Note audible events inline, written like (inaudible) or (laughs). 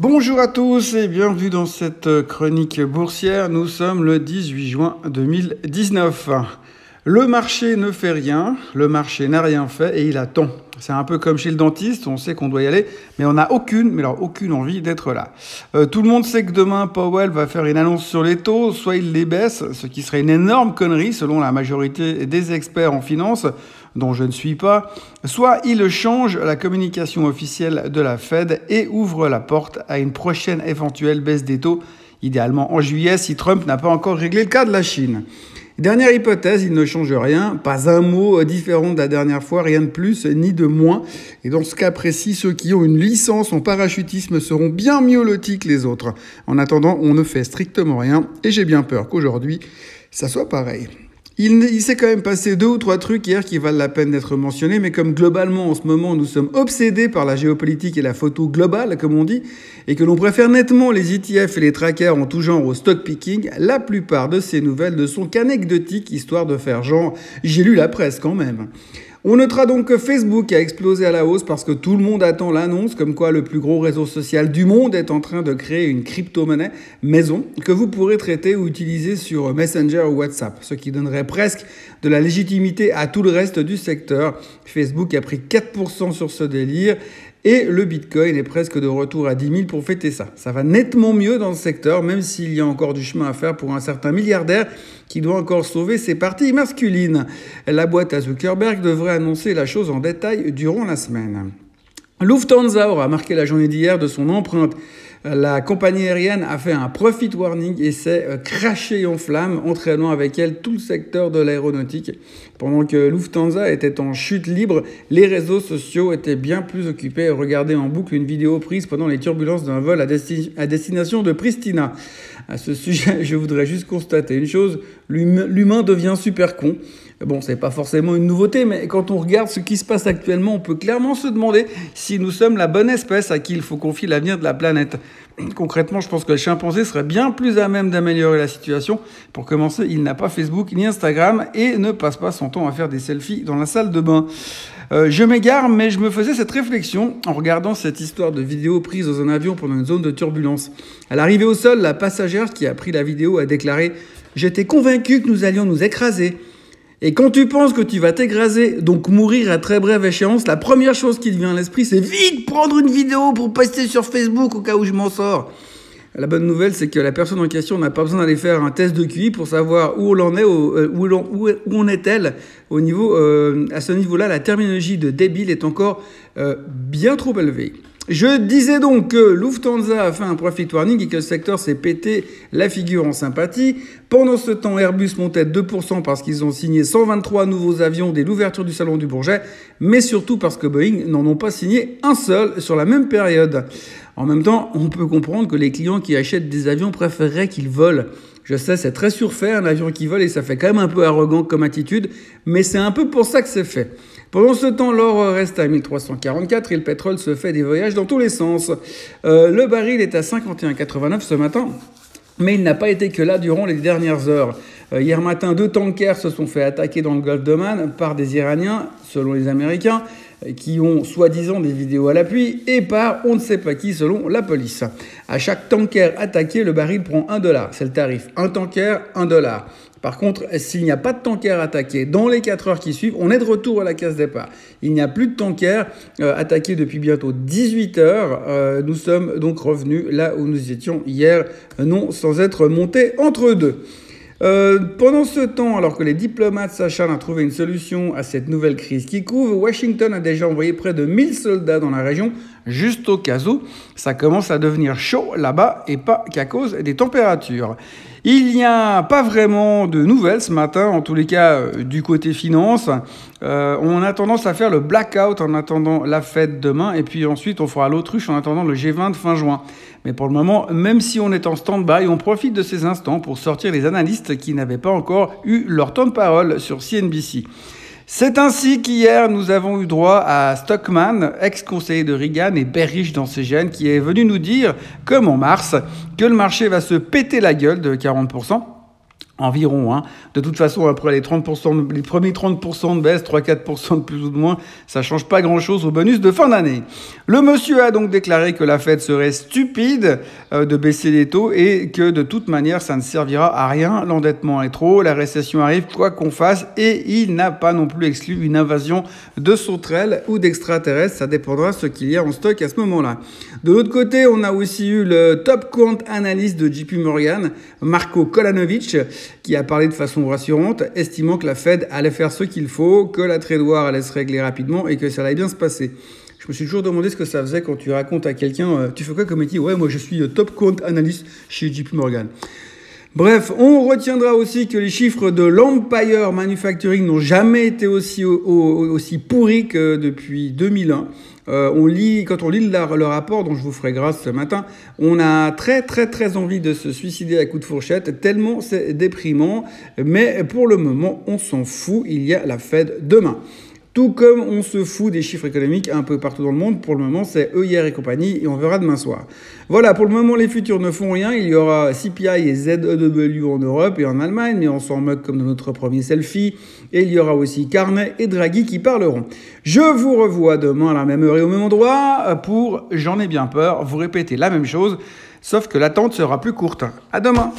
Bonjour à tous et bienvenue dans cette chronique boursière. Nous sommes le 18 juin 2019. Le marché ne fait rien, le marché n'a rien fait et il attend. C'est un peu comme chez le dentiste, on sait qu'on doit y aller, mais on n'a aucune, mais alors aucune envie d'être là. Euh, tout le monde sait que demain Powell va faire une annonce sur les taux, soit il les baisse, ce qui serait une énorme connerie selon la majorité des experts en finance, dont je ne suis pas, soit il change la communication officielle de la Fed et ouvre la porte à une prochaine éventuelle baisse des taux, idéalement en juillet si Trump n'a pas encore réglé le cas de la Chine. Dernière hypothèse, il ne change rien, pas un mot différent de la dernière fois, rien de plus ni de moins. Et dans ce cas précis, ceux qui ont une licence en parachutisme seront bien mieux lotis que les autres. En attendant, on ne fait strictement rien et j'ai bien peur qu'aujourd'hui, ça soit pareil. Il, s'est quand même passé deux ou trois trucs hier qui valent la peine d'être mentionnés, mais comme globalement en ce moment nous sommes obsédés par la géopolitique et la photo globale, comme on dit, et que l'on préfère nettement les ETF et les trackers en tout genre au stock picking, la plupart de ces nouvelles ne sont qu'anecdotiques, histoire de faire genre j'ai lu la presse quand même. On notera donc que Facebook a explosé à la hausse parce que tout le monde attend l'annonce comme quoi le plus gros réseau social du monde est en train de créer une crypto-monnaie maison que vous pourrez traiter ou utiliser sur Messenger ou WhatsApp, ce qui donnerait presque de la légitimité à tout le reste du secteur. Facebook a pris 4% sur ce délire et le Bitcoin est presque de retour à 10 000 pour fêter ça. Ça va nettement mieux dans le secteur, même s'il y a encore du chemin à faire pour un certain milliardaire qui doit encore sauver ses parties masculines. La boîte à Zuckerberg devrait annoncer la chose en détail durant la semaine. Lufthansa aura marqué la journée d'hier de son empreinte la compagnie aérienne a fait un profit warning et s'est euh, craché en flammes, entraînant avec elle tout le secteur de l'aéronautique. Pendant que Lufthansa était en chute libre, les réseaux sociaux étaient bien plus occupés à regarder en boucle une vidéo prise pendant les turbulences d'un vol à, à destination de Pristina. À ce sujet, (laughs) je voudrais juste constater une chose, l'humain devient super con. Bon, c'est pas forcément une nouveauté, mais quand on regarde ce qui se passe actuellement, on peut clairement se demander si nous sommes la bonne espèce à qui il faut confier l'avenir de la planète. (clears throat) Concrètement, je pense que le chimpanzé serait bien plus à même d'améliorer la situation. Pour commencer, il n'a pas Facebook ni Instagram et ne passe pas son temps à faire des selfies dans la salle de bain. Euh, je m'égare, mais je me faisais cette réflexion en regardant cette histoire de vidéo prise dans un avion pendant une zone de turbulence. À l'arrivée au sol, la passagère qui a pris la vidéo a déclaré J'étais convaincu que nous allions nous écraser. Et quand tu penses que tu vas t'écraser, donc mourir à très brève échéance, la première chose qui te vient à l'esprit, c'est vite prendre une vidéo pour poster sur Facebook au cas où je m'en sors. La bonne nouvelle, c'est que la personne en question n'a pas besoin d'aller faire un test de QI pour savoir où on est, euh, où, où, on est-elle au euh, à ce niveau-là, la terminologie de débile est encore euh, bien trop élevée. Je disais donc que Lufthansa a fait un profit warning et que le secteur s'est pété la figure en sympathie. Pendant ce temps, Airbus montait de 2% parce qu'ils ont signé 123 nouveaux avions dès l'ouverture du salon du Bourget, mais surtout parce que Boeing n'en ont pas signé un seul sur la même période. En même temps, on peut comprendre que les clients qui achètent des avions préféreraient qu'ils volent. Je sais, c'est très surfait un avion qui vole et ça fait quand même un peu arrogant comme attitude, mais c'est un peu pour ça que c'est fait. Pendant ce temps, l'or reste à 1344 et le pétrole se fait des voyages dans tous les sens. Euh, le baril est à 51,89 ce matin. Mais il n'a pas été que là durant les dernières heures. Euh, hier matin, deux tankers se sont fait attaquer dans le golfe d'Oman par des Iraniens, selon les Américains, qui ont soi-disant des vidéos à l'appui, et par on ne sait pas qui, selon la police. À chaque tanker attaqué, le baril prend 1 dollar. C'est le tarif. Un tanker, 1 dollar. Par contre, s'il n'y a pas de tanker attaqué dans les 4 heures qui suivent, on est de retour à la case départ. Il n'y a plus de tanker euh, attaqué depuis bientôt 18 heures. Euh, nous sommes donc revenus là où nous étions hier, non sans être montés entre deux. Euh, pendant ce temps, alors que les diplomates s'acharnent à trouver une solution à cette nouvelle crise qui couvre, Washington a déjà envoyé près de 1000 soldats dans la région, juste au cas où ça commence à devenir chaud là-bas et pas qu'à cause des températures. Il n'y a pas vraiment de nouvelles ce matin, en tous les cas euh, du côté finance. Euh, on a tendance à faire le blackout en attendant la fête demain, et puis ensuite on fera l'autruche en attendant le G20 de fin juin. Mais pour le moment, même si on est en stand-by, on profite de ces instants pour sortir les analystes qui n'avaient pas encore eu leur temps de parole sur CNBC. C'est ainsi qu'hier, nous avons eu droit à Stockman, ex-conseiller de Reagan et bearish dans ses gènes, qui est venu nous dire, comme en mars, que le marché va se péter la gueule de 40%. Environ. Hein. De toute façon, après les 30%, les premiers 30% de baisse, 3-4% de plus ou de moins, ça change pas grand-chose au bonus de fin d'année. Le monsieur a donc déclaré que la Fed serait stupide euh, de baisser les taux et que de toute manière, ça ne servira à rien. L'endettement est trop, la récession arrive, quoi qu'on fasse, et il n'a pas non plus exclu une invasion de sauterelles ou d'extraterrestres. Ça dépendra de ce qu'il y a en stock à ce moment-là. De l'autre côté, on a aussi eu le top quant analyste de JP Morgan, Marco Kolanovic, qui a parlé de façon rassurante, estimant que la Fed allait faire ce qu'il faut, que la war allait se régler rapidement et que ça allait bien se passer. Je me suis toujours demandé ce que ça faisait quand tu racontes à quelqu'un, euh, tu fais quoi comme métier Ouais, moi je suis euh, top quant analyst chez JP Morgan. Bref, on retiendra aussi que les chiffres de l'Empire Manufacturing n'ont jamais été aussi, aussi pourris que depuis 2001. Euh, on lit, quand on lit le, rapport dont je vous ferai grâce ce matin, on a très très très envie de se suicider à coup de fourchette, tellement c'est déprimant. Mais pour le moment, on s'en fout, il y a la Fed demain. Tout comme on se fout des chiffres économiques un peu partout dans le monde, pour le moment c'est EIR et compagnie et on verra demain soir. Voilà, pour le moment les futurs ne font rien. Il y aura CPI et ZEW en Europe et en Allemagne, mais on s'en moque comme dans notre premier selfie. Et il y aura aussi Carnet et Draghi qui parleront. Je vous revois demain à la même heure et au même endroit pour J'en ai bien peur, vous répétez la même chose, sauf que l'attente sera plus courte. À demain